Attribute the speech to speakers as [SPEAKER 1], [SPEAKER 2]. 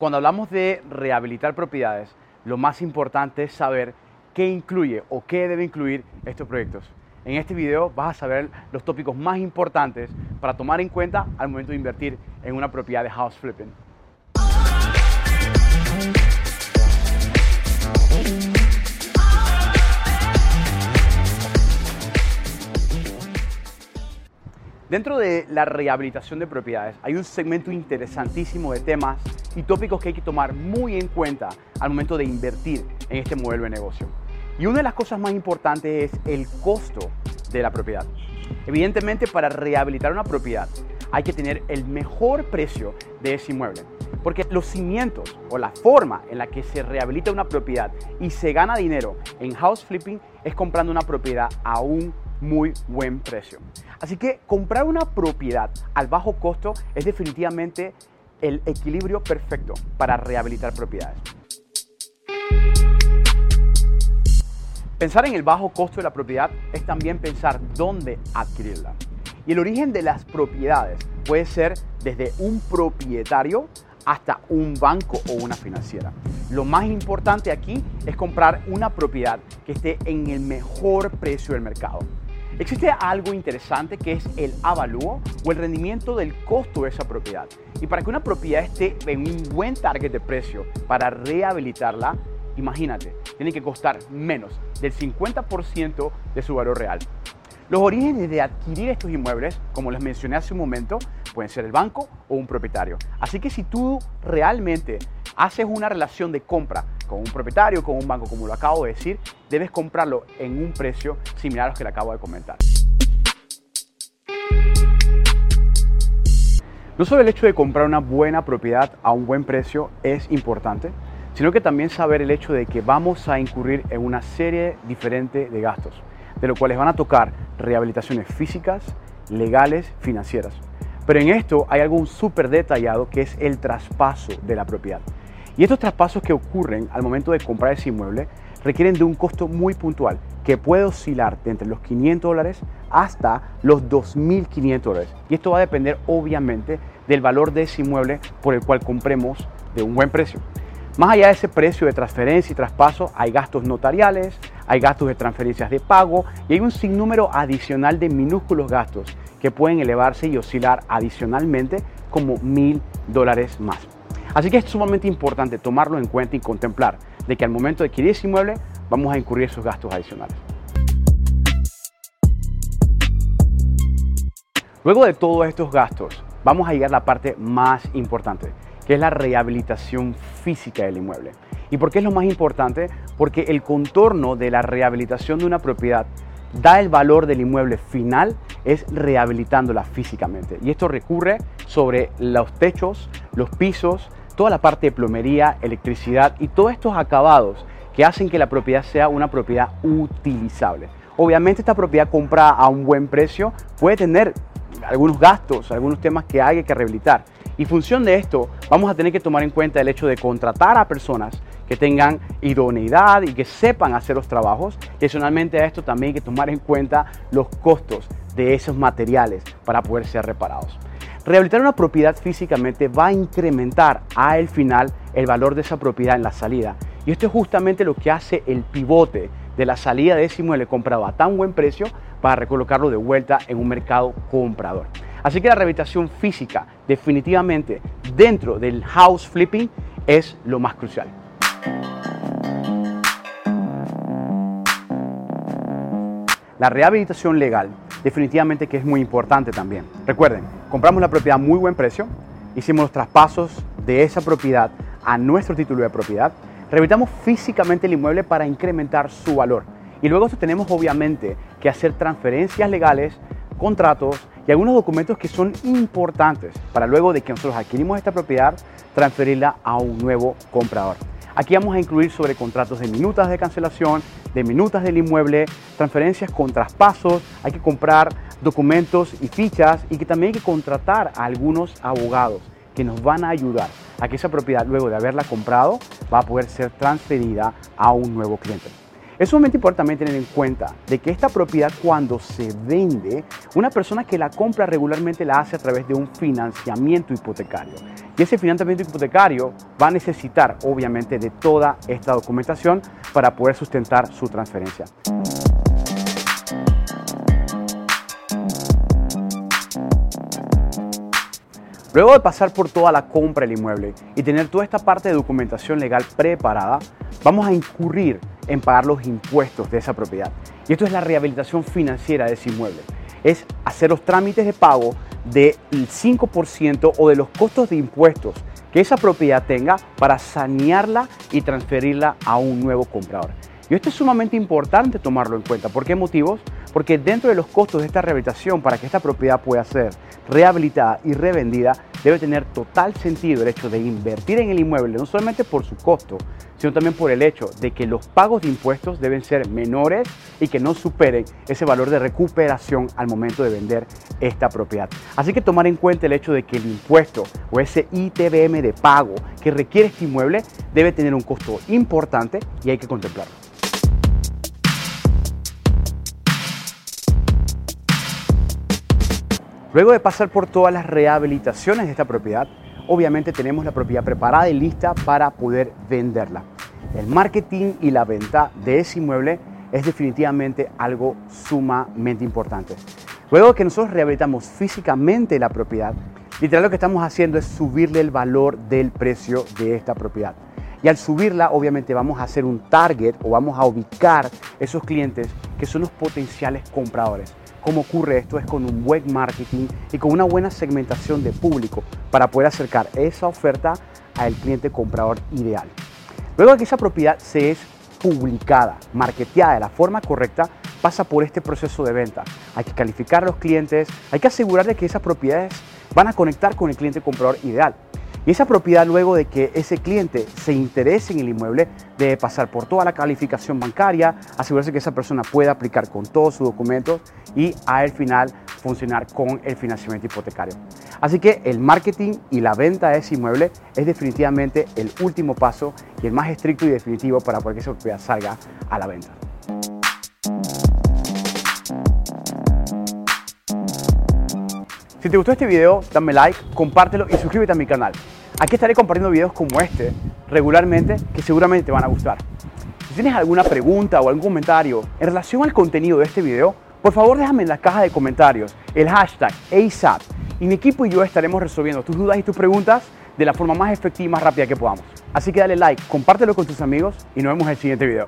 [SPEAKER 1] Cuando hablamos de rehabilitar propiedades, lo más importante es saber qué incluye o qué debe incluir estos proyectos. En este video vas a saber los tópicos más importantes para tomar en cuenta al momento de invertir en una propiedad de house flipping. Dentro de la rehabilitación de propiedades hay un segmento interesantísimo de temas y tópicos que hay que tomar muy en cuenta al momento de invertir en este modelo de negocio. Y una de las cosas más importantes es el costo de la propiedad. Evidentemente para rehabilitar una propiedad hay que tener el mejor precio de ese inmueble. Porque los cimientos o la forma en la que se rehabilita una propiedad y se gana dinero en house flipping es comprando una propiedad a un muy buen precio. Así que comprar una propiedad al bajo costo es definitivamente el equilibrio perfecto para rehabilitar propiedades. Pensar en el bajo costo de la propiedad es también pensar dónde adquirirla. Y el origen de las propiedades puede ser desde un propietario hasta un banco o una financiera. Lo más importante aquí es comprar una propiedad que esté en el mejor precio del mercado. Existe algo interesante que es el avalúo o el rendimiento del costo de esa propiedad. Y para que una propiedad esté en un buen target de precio para rehabilitarla, imagínate, tiene que costar menos del 50% de su valor real. Los orígenes de adquirir estos inmuebles, como les mencioné hace un momento, pueden ser el banco o un propietario. Así que si tú realmente haces una relación de compra con un propietario, con un banco, como lo acabo de decir, debes comprarlo en un precio similar a los que le acabo de comentar. No solo el hecho de comprar una buena propiedad a un buen precio es importante, sino que también saber el hecho de que vamos a incurrir en una serie diferente de gastos, de los cuales van a tocar rehabilitaciones físicas, legales, financieras. Pero en esto hay algo súper detallado que es el traspaso de la propiedad. Y estos traspasos que ocurren al momento de comprar ese inmueble requieren de un costo muy puntual que puede oscilar de entre los 500 dólares hasta los 2.500 dólares. Y esto va a depender obviamente del valor de ese inmueble por el cual compremos de un buen precio. Más allá de ese precio de transferencia y traspaso, hay gastos notariales, hay gastos de transferencias de pago y hay un sinnúmero adicional de minúsculos gastos que pueden elevarse y oscilar adicionalmente como mil dólares más. Así que es sumamente importante tomarlo en cuenta y contemplar de que al momento de adquirir ese inmueble vamos a incurrir esos gastos adicionales. Luego de todos estos gastos, vamos a llegar a la parte más importante, que es la rehabilitación física del inmueble. ¿Y por qué es lo más importante? Porque el contorno de la rehabilitación de una propiedad da el valor del inmueble final es rehabilitándola físicamente. Y esto recurre sobre los techos, los pisos, toda la parte de plomería, electricidad y todos estos acabados que hacen que la propiedad sea una propiedad utilizable. Obviamente esta propiedad comprada a un buen precio puede tener algunos gastos, algunos temas que hay que rehabilitar. Y función de esto, vamos a tener que tomar en cuenta el hecho de contratar a personas que tengan idoneidad y que sepan hacer los trabajos. Y adicionalmente a esto también hay que tomar en cuenta los costos de esos materiales para poder ser reparados. Rehabilitar una propiedad físicamente va a incrementar al final el valor de esa propiedad en la salida. Y esto es justamente lo que hace el pivote de la salida de ese inmueble comprado a tan buen precio para recolocarlo de vuelta en un mercado comprador. Así que la rehabilitación física definitivamente dentro del house flipping es lo más crucial. La rehabilitación legal definitivamente que es muy importante también. Recuerden, compramos la propiedad a muy buen precio, hicimos los traspasos de esa propiedad a nuestro título de propiedad, rehabilitamos físicamente el inmueble para incrementar su valor. Y luego tenemos obviamente que hacer transferencias legales, contratos y algunos documentos que son importantes para luego de que nosotros adquirimos esta propiedad, transferirla a un nuevo comprador. Aquí vamos a incluir sobre contratos de minutas de cancelación, de minutas del inmueble, transferencias con traspasos, hay que comprar documentos y fichas y que también hay que contratar a algunos abogados que nos van a ayudar a que esa propiedad luego de haberla comprado va a poder ser transferida a un nuevo cliente. Es sumamente importante también tener en cuenta de que esta propiedad cuando se vende, una persona que la compra regularmente la hace a través de un financiamiento hipotecario. Y ese financiamiento hipotecario va a necesitar obviamente de toda esta documentación para poder sustentar su transferencia. Luego de pasar por toda la compra del inmueble y tener toda esta parte de documentación legal preparada, vamos a incurrir en pagar los impuestos de esa propiedad. Y esto es la rehabilitación financiera de ese inmueble. Es hacer los trámites de pago del 5% o de los costos de impuestos que esa propiedad tenga para sanearla y transferirla a un nuevo comprador. Y esto es sumamente importante tomarlo en cuenta. ¿Por qué motivos? Porque dentro de los costos de esta rehabilitación, para que esta propiedad pueda ser rehabilitada y revendida, debe tener total sentido el hecho de invertir en el inmueble, no solamente por su costo, sino también por el hecho de que los pagos de impuestos deben ser menores y que no superen ese valor de recuperación al momento de vender esta propiedad. Así que tomar en cuenta el hecho de que el impuesto o ese ITBM de pago que requiere este inmueble debe tener un costo importante y hay que contemplarlo. Luego de pasar por todas las rehabilitaciones de esta propiedad, obviamente tenemos la propiedad preparada y lista para poder venderla. El marketing y la venta de ese inmueble es definitivamente algo sumamente importante. Luego que nosotros rehabilitamos físicamente la propiedad, literal lo que estamos haciendo es subirle el valor del precio de esta propiedad. Y al subirla, obviamente vamos a hacer un target o vamos a ubicar esos clientes que son los potenciales compradores. ¿Cómo ocurre esto? Es con un buen marketing y con una buena segmentación de público para poder acercar esa oferta al cliente comprador ideal. Luego de que esa propiedad se es publicada, marketeada de la forma correcta, pasa por este proceso de venta. Hay que calificar a los clientes, hay que asegurar de que esas propiedades van a conectar con el cliente comprador ideal. Y esa propiedad, luego de que ese cliente se interese en el inmueble, debe pasar por toda la calificación bancaria, asegurarse que esa persona pueda aplicar con todos sus documentos y al final funcionar con el financiamiento hipotecario. Así que el marketing y la venta de ese inmueble es definitivamente el último paso y el más estricto y definitivo para que esa propiedad salga a la venta. Si te gustó este video, dame like, compártelo y suscríbete a mi canal. Aquí estaré compartiendo videos como este regularmente que seguramente te van a gustar. Si tienes alguna pregunta o algún comentario en relación al contenido de este video, por favor déjame en la caja de comentarios el hashtag ASAP y mi equipo y yo estaremos resolviendo tus dudas y tus preguntas de la forma más efectiva y más rápida que podamos. Así que dale like, compártelo con tus amigos y nos vemos en el siguiente video.